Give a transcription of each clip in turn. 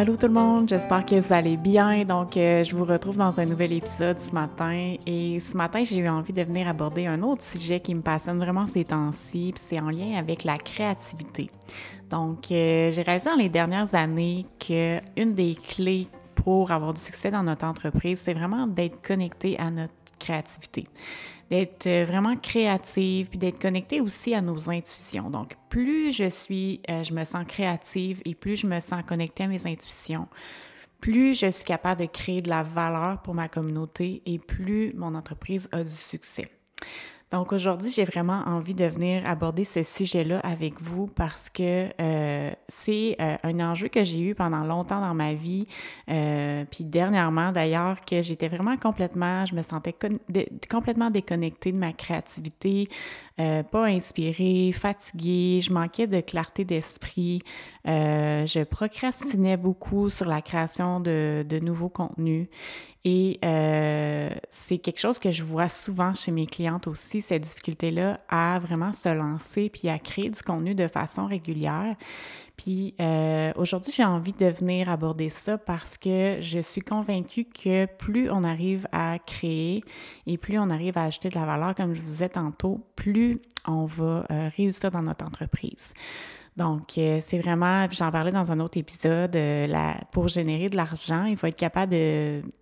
Allô tout le monde, j'espère que vous allez bien. Donc, euh, je vous retrouve dans un nouvel épisode ce matin. Et ce matin, j'ai eu envie de venir aborder un autre sujet qui me passionne vraiment ces temps-ci, puis c'est en lien avec la créativité. Donc, euh, j'ai réalisé dans les dernières années qu'une des clés pour avoir du succès dans notre entreprise, c'est vraiment d'être connecté à notre créativité d'être euh, vraiment créative, puis d'être connectée aussi à nos intuitions. Donc, plus je suis, euh, je me sens créative et plus je me sens connectée à mes intuitions, plus je suis capable de créer de la valeur pour ma communauté et plus mon entreprise a du succès. Donc aujourd'hui, j'ai vraiment envie de venir aborder ce sujet-là avec vous parce que euh, c'est euh, un enjeu que j'ai eu pendant longtemps dans ma vie, euh, puis dernièrement d'ailleurs, que j'étais vraiment complètement, je me sentais complètement déconnectée de ma créativité, pas inspirée, fatiguée, je manquais de clarté d'esprit, je procrastinais beaucoup sur la création de, de nouveaux contenus et euh, c'est quelque chose que je vois souvent chez mes clientes aussi, cette difficulté-là à vraiment se lancer puis à créer du contenu de façon régulière. Puis euh, aujourd'hui, j'ai envie de venir aborder ça parce que je suis convaincue que plus on arrive à créer et plus on arrive à ajouter de la valeur, comme je vous disais tantôt, plus on va euh, réussir dans notre entreprise. Donc, euh, c'est vraiment, j'en parlais dans un autre épisode, euh, pour générer de l'argent, il faut être capable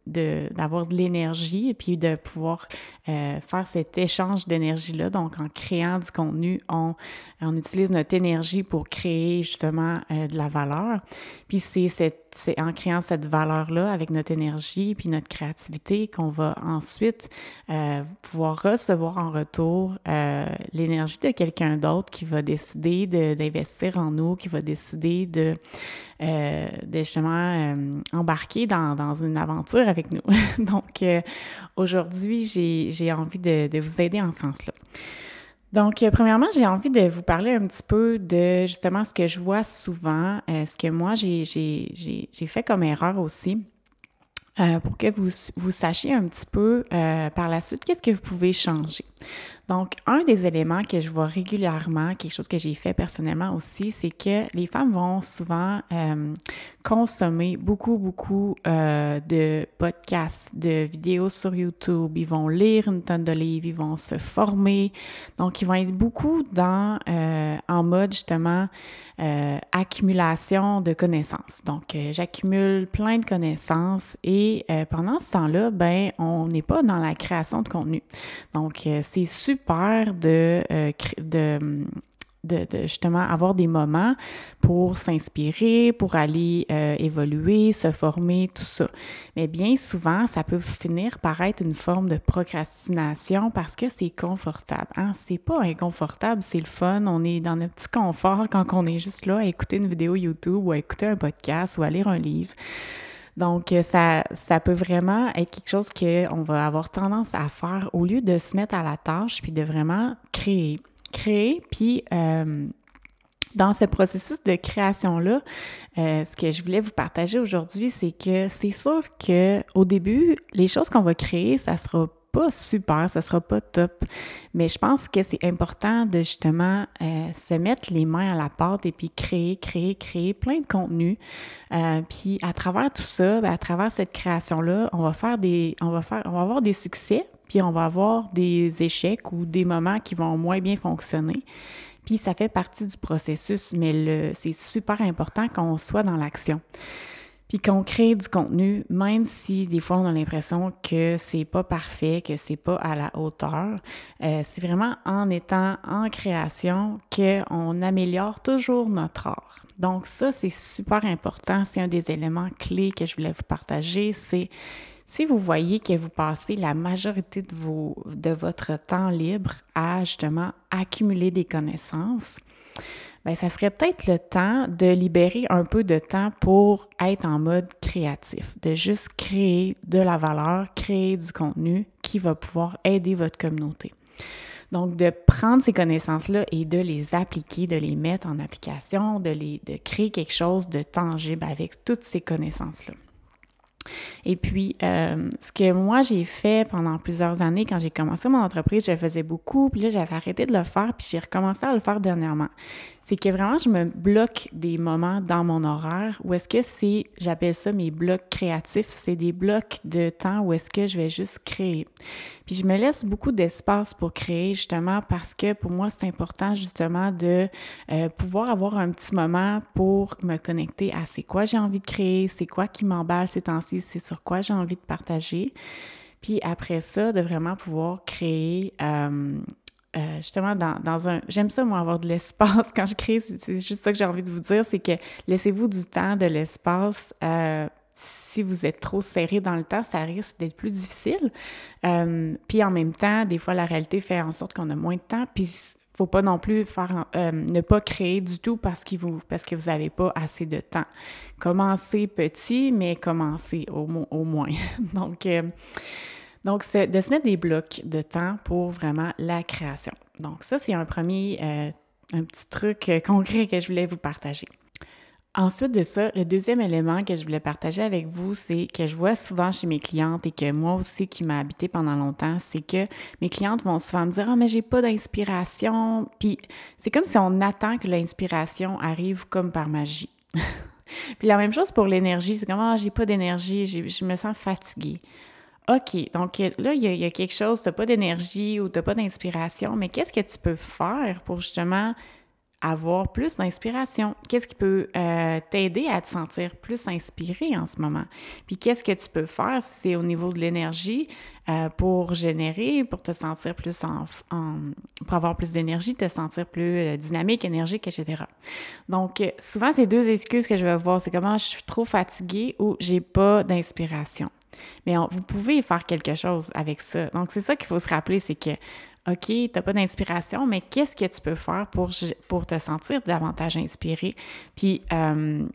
d'avoir de, de l'énergie et puis de pouvoir euh, faire cet échange d'énergie-là. Donc, en créant du contenu, on, on utilise notre énergie pour créer justement de la valeur. Puis c'est c'est en créant cette valeur-là avec notre énergie puis notre créativité qu'on va ensuite euh, pouvoir recevoir en retour l'énergie de quelqu'un d'autre qui va décider d'investir en nous, qui va décider de euh, justement euh, embarquer dans, une aventure avec nous. Donc, euh, aujourd'hui, j'ai envie de, vous aider en ce sens-là. Donc, premièrement, j'ai envie de vous parler un petit peu de justement ce que je vois souvent, ce que moi j'ai fait comme erreur aussi. pour que vous, vous sachiez un petit peu par la suite qu'est-ce que vous pouvez changer. Donc, un des éléments que je vois régulièrement, quelque chose que j'ai fait personnellement aussi, c'est que les femmes vont souvent euh, consommer beaucoup, beaucoup euh, de podcasts, de vidéos sur YouTube. Ils vont lire une tonne de livres, ils vont se former. Donc, ils vont être beaucoup dans, euh, en mode justement, accumulation de connaissances. Donc, j'accumule plein de connaissances et pendant ce temps-là, ben, on n'est pas dans la création de contenu. Donc, c'est super super de, euh, de, de, justement avoir des moments pour s'inspirer, pour aller euh, évoluer, se former, tout ça. Mais bien souvent, ça peut finir par être une forme de procrastination parce que c'est confortable. Hein? C'est pas inconfortable, c'est le fun. On est dans notre petit confort quand on est juste là à écouter une vidéo YouTube ou à écouter un podcast ou à lire un livre. Donc, euh, ça, peut vraiment être quelque chose qu'on va avoir tendance à faire au lieu de se mettre à la tâche puis de vraiment créer. Créer, puis euh, dans ce processus de création-là, euh, ce que je voulais vous partager aujourd'hui, c'est que c'est sûr que au début, les choses qu'on va créer, ça sera pas super, ça sera pas top, mais je pense que c'est important de justement euh, se mettre les mains à la pâte et puis créer, créer, créer plein de contenu. Euh, puis à travers tout ça, ben, à travers cette création-là, on va faire des, on va faire, on va avoir des succès, puis on va avoir des échecs ou des moments qui vont moins bien fonctionner. Puis ça fait partie du processus, mais c'est super important qu'on soit dans l'action puis qu'on crée du contenu, même si des fois on a l'impression que c'est pas parfait, que c'est pas à la hauteur. Euh, c'est vraiment en étant en création qu'on améliore toujours notre art. Donc ça, c'est super important. C'est un des éléments clés que je voulais vous partager. C'est si vous voyez que vous passez la majorité de, de votre temps libre à justement accumuler des connaissances, bien, ça serait peut-être le temps de libérer un peu de temps pour être en mode créatif, de juste créer de la valeur, créer du contenu qui va pouvoir aider votre communauté. Donc, de prendre ces connaissances-là et de les appliquer, de les mettre en application, de, les, de créer quelque chose de tangible avec toutes ces connaissances-là. Et puis, euh, ce que moi j'ai fait pendant plusieurs années quand j'ai commencé mon entreprise, je faisais beaucoup, puis là j'avais arrêté de le faire, puis j'ai recommencé à le faire dernièrement. C'est que vraiment, je me bloque des moments dans mon horaire où est-ce que c'est, j'appelle ça mes blocs créatifs, c'est des blocs de temps où est-ce que je vais juste créer. Puis je me laisse beaucoup d'espace pour créer, justement, parce que pour moi, c'est important, justement, de euh, pouvoir avoir un petit moment pour me connecter à c'est quoi j'ai envie de créer, c'est quoi qui m'emballe ces temps-ci, c'est sur quoi j'ai envie de partager. Puis après ça, de vraiment pouvoir créer euh, euh, justement dans, un... J'aime ça, moi, avoir de l'espace quand je crée. C'est juste ça que j'ai envie de vous dire, c'est que laissez-vous du temps, de l'espace. Euh, si vous êtes trop serré dans le temps, ça risque d'être plus difficile. puis en même temps, des fois, la réalité fait en sorte qu'on a moins de temps. Puis faut pas non plus faire ne pas créer du tout parce, qu'il vous, parce que vous n'avez pas assez de temps. Commencez petit, mais commencez au moins. Donc, donc, de se mettre des blocs de temps pour vraiment la création. Donc, ça, c'est un premier, euh, un petit truc euh, concret que je voulais vous partager. Ensuite de ça, le deuxième élément que je voulais partager avec vous, c'est que je vois souvent chez mes clientes et que moi aussi qui m'a habité pendant longtemps, c'est que mes clientes vont souvent me dire Ah, mais j'ai pas d'inspiration. Puis c'est comme si on attend que l'inspiration arrive comme par magie. Puis la même chose pour l'énergie, c'est comme Ah, j'ai pas d'énergie, je me sens fatiguée. OK, donc là, il y, a, quelque chose, tu n'as pas d'énergie ou tu n'as pas d'inspiration, mais qu'est-ce que tu peux faire pour justement avoir plus d'inspiration? Qu'est-ce qui peut euh, t'aider à te sentir plus inspiré en ce moment? Puis qu'est-ce que tu peux faire si c'est au niveau de l'énergie euh, pour générer, pour te sentir plus en, pour avoir plus d'énergie, te sentir plus euh, dynamique, énergique, etc. Donc, souvent, c'est deux excuses que je vais voir, c'est comment je suis trop fatiguée ou j'ai pas d'inspiration. Mais vous pouvez faire quelque chose avec ça. Donc, c'est ça qu'il faut se rappeler, c'est que, OK, tu n'as pas d'inspiration, mais qu'est-ce que tu peux faire pour, pour te sentir davantage inspiré? Puis, euh,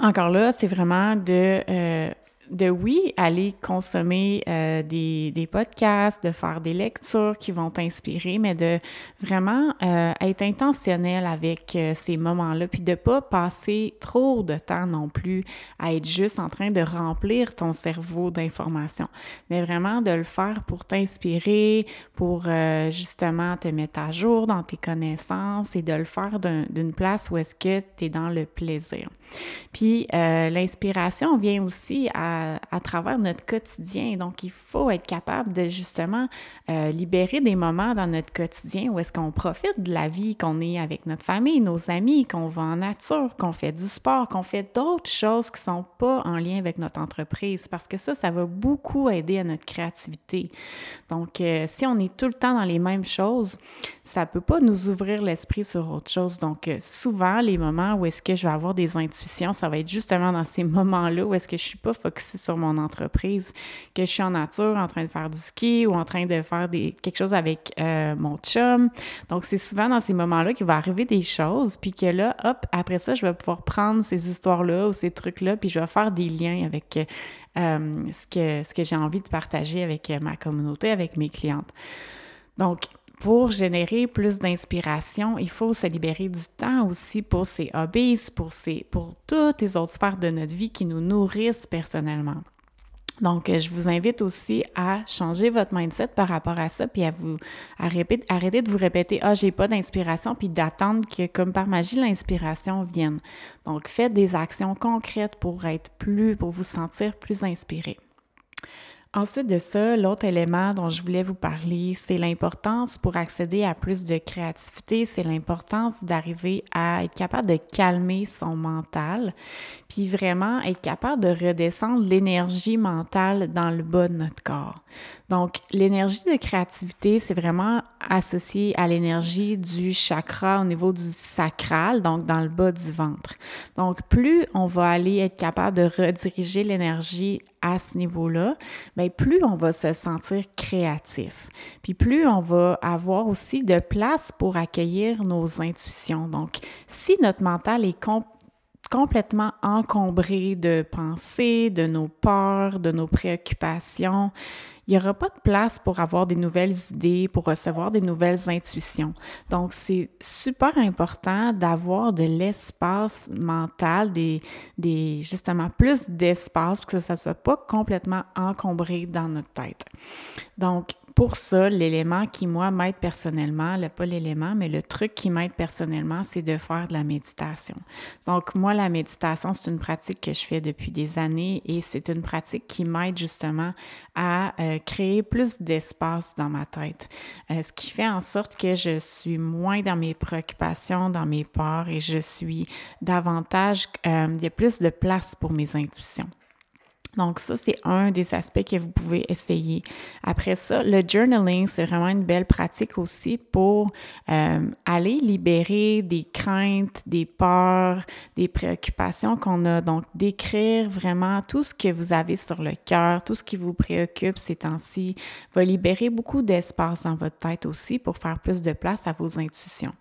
encore là, c'est vraiment de euh, de oui, aller consommer euh, des, des, podcasts, de faire des lectures qui vont t'inspirer, mais de vraiment euh, être intentionnel avec euh, ces moments-là, puis de pas passer trop de temps non plus à être juste en train de remplir ton cerveau d'informations, mais vraiment de le faire pour t'inspirer, pour justement te mettre à jour dans tes connaissances et de le faire d'une place où est-ce que tu es dans le plaisir. Puis l'inspiration vient aussi à à, travers notre quotidien. Donc, il faut être capable de justement euh, libérer des moments dans notre quotidien où est-ce qu'on profite de la vie, qu'on est avec notre famille, nos amis, qu'on va en nature, qu'on fait du sport, qu'on fait d'autres choses qui ne sont pas en lien avec notre entreprise. Parce que ça, ça va beaucoup aider à notre créativité. Donc, euh, si on est tout le temps dans les mêmes choses, ça ne peut pas nous ouvrir l'esprit sur autre chose. Donc, euh, souvent, les moments où est-ce que je vais avoir des intuitions, ça va être justement dans ces moments-là où est-ce que je ne suis pas sur mon entreprise, que je suis en nature en train de faire du ski ou en train de faire quelque chose avec euh, mon chum. Donc, c'est souvent dans ces moments-là qu'il va arriver des choses, puis que là, hop, après ça, je vais pouvoir prendre ces histoires-là ou ces trucs-là, puis je vais faire des liens avec euh, ce que, ce que j'ai envie de partager avec ma communauté, avec mes clientes. Donc, pour générer plus d'inspiration, il faut se libérer du temps aussi pour ses hobbies, pour, ses, pour toutes les autres sphères de notre vie qui nous nourrissent personnellement. Donc, je vous invite aussi à changer votre mindset par rapport à ça, puis à vous à arrêter de vous répéter Ah, j'ai pas d'inspiration, puis d'attendre que, comme par magie, l'inspiration vienne. Donc, faites des actions concrètes pour être plus, pour vous sentir plus inspiré. Ensuite de ça, l'autre élément dont je voulais vous parler, c'est l'importance pour accéder à plus de créativité, c'est l'importance d'arriver à être capable de calmer son mental, puis vraiment être capable de redescendre l'énergie mentale dans le bas de notre corps. Donc, l'énergie de créativité, c'est vraiment associé à l'énergie du chakra au niveau du sacral, donc dans le bas du ventre. Donc, plus on va aller être capable de rediriger l'énergie à ce niveau-là, bien, plus on va se sentir créatif. Puis plus on va avoir aussi de place pour accueillir nos intuitions. Donc, si notre mental est encombré de pensées, de nos peurs, de nos préoccupations, il n'y aura pas de place pour avoir des nouvelles idées, pour recevoir des nouvelles intuitions. Donc, c'est super important d'avoir de l'espace mental, des, des, justement plus d'espace pour que ça ne soit pas complètement encombré dans notre tête. Donc, pour ça, l'élément qui, moi, m'aide personnellement, le, pas l'élément, mais le truc qui m'aide personnellement, c'est de faire de la méditation. Donc, moi, la méditation, c'est une pratique que je fais depuis des années et c'est une pratique qui m'aide justement à euh, créer plus d'espace dans ma tête. Euh, ce qui fait en sorte que je suis moins dans mes préoccupations, dans mes peurs et je suis davantage, euh, il y a plus de place pour mes intuitions. Donc ça, c'est un des aspects que vous pouvez essayer. Après ça, le journaling, c'est vraiment une belle pratique aussi pour euh, aller libérer des craintes, des peurs, des préoccupations qu'on a. Donc d'écrire vraiment tout ce que vous avez sur le cœur, tout ce qui vous préoccupe ces temps-ci, va libérer beaucoup d'espace dans votre tête aussi pour faire plus de place à vos intuitions.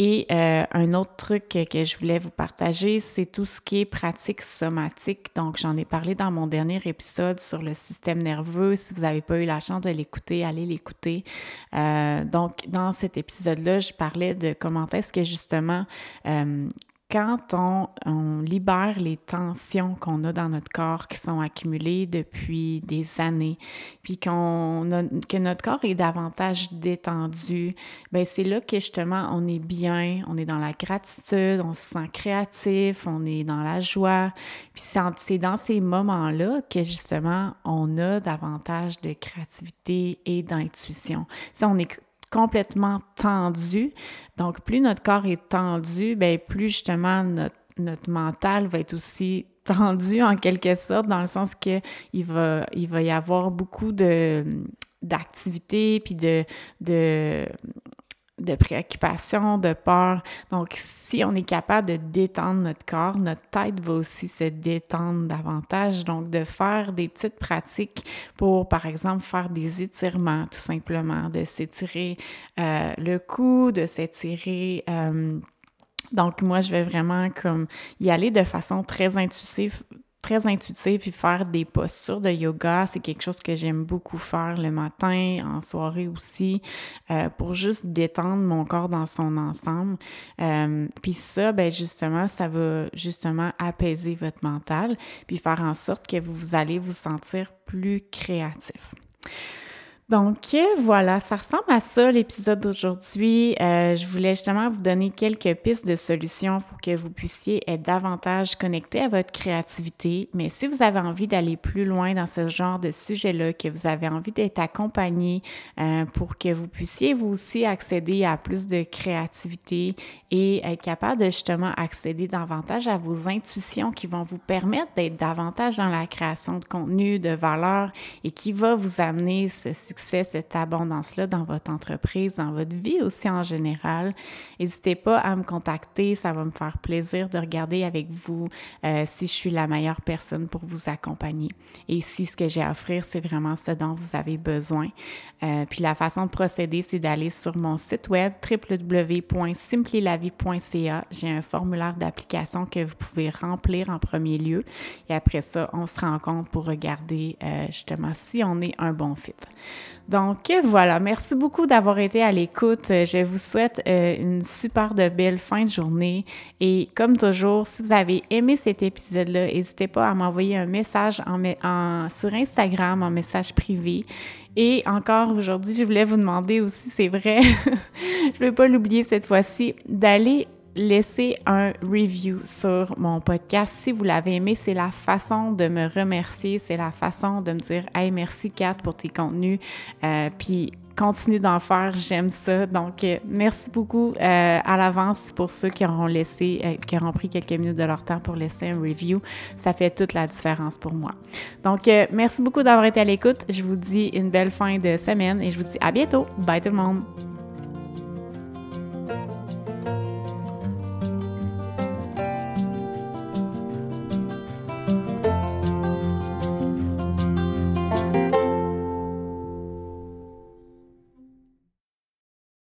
Et euh, un autre truc que, je voulais vous partager, c'est tout ce qui est pratique somatique. Donc, j'en ai parlé dans mon dernier épisode sur le système nerveux. Si vous n'avez pas eu la chance de l'écouter, allez l'écouter. Euh, donc, dans cet épisode-là, je parlais de comment est-ce que justement euh, quand on, libère les tensions qu'on a dans notre corps qui sont accumulées depuis des années, puis que notre corps est davantage détendu, ben c'est là que justement on est bien, on est dans la gratitude, on se sent créatif, on est dans la joie. Puis c'est dans ces moments-là que justement on a davantage de créativité et d'intuition. On est complètement tendu. Donc, plus notre corps est tendu, bien, plus justement notre, mental va être aussi tendu en quelque sorte, dans le sens va, il va y avoir beaucoup d'activités puis de, de de préoccupation, de peur. Donc, si on est capable de détendre notre corps, notre tête va aussi se détendre davantage. Donc, de faire des petites pratiques pour, par exemple, faire des étirements, tout simplement, de s'étirer euh, le cou, de s'étirer... Euh, donc, moi, je vais vraiment comme y aller de façon très intuitive, très intuitif, puis faire des postures de yoga, c'est quelque chose que j'aime beaucoup faire le matin, en soirée aussi, euh, pour juste détendre mon corps dans son ensemble. Euh, puis ça, ben justement, ça va justement apaiser votre mental, puis faire en sorte que vous allez vous sentir plus créatif. Donc voilà, ça ressemble à ça l'épisode d'aujourd'hui. Euh, je voulais justement vous donner quelques pistes de solutions pour que vous puissiez être davantage connecté à votre créativité. Mais si vous avez envie d'aller plus loin dans ce genre de sujet-là, que vous avez envie d'être accompagné euh, pour que vous puissiez vous aussi accéder à plus de créativité et être capable de justement accéder davantage à vos intuitions qui vont vous permettre d'être davantage dans la création de contenu, de valeur et qui va vous amener ce succès cette abondance-là dans votre entreprise, dans votre vie aussi en général, n'hésitez pas à me contacter. Ça va me faire plaisir de regarder avec vous euh, si je suis la meilleure personne pour vous accompagner. Et si ce que j'ai à offrir, c'est vraiment ce dont vous avez besoin. Euh, puis la façon de procéder, c'est d'aller sur mon site web www.simplilavie.ca. J'ai un formulaire d'application que vous pouvez remplir en premier lieu. Et après ça, on se rend compte pour regarder euh, justement si on est un bon fit. Donc voilà, merci beaucoup d'avoir été à l'écoute. Je vous souhaite euh, une super de belle fin de journée. Et comme toujours, si vous avez aimé cet épisode-là, n'hésitez pas à m'envoyer un message sur Instagram, en message privé. Et encore aujourd'hui, je voulais vous demander aussi, c'est vrai, je ne vais pas l'oublier cette fois-ci, d'aller laisser un review sur mon podcast. Si vous l'avez aimé, c'est la façon de me remercier, c'est la façon de me dire Hey, merci Kat pour tes contenus. Euh, puis continue d'en faire, j'aime ça. Donc, euh, merci beaucoup euh, à l'avance pour ceux qui auront laissé, qui auront pris quelques minutes de leur temps pour laisser un review. Ça fait toute la différence pour moi. Donc, merci beaucoup d'avoir été à l'écoute. Je vous dis une belle fin de semaine et je vous dis à bientôt. Bye tout le monde.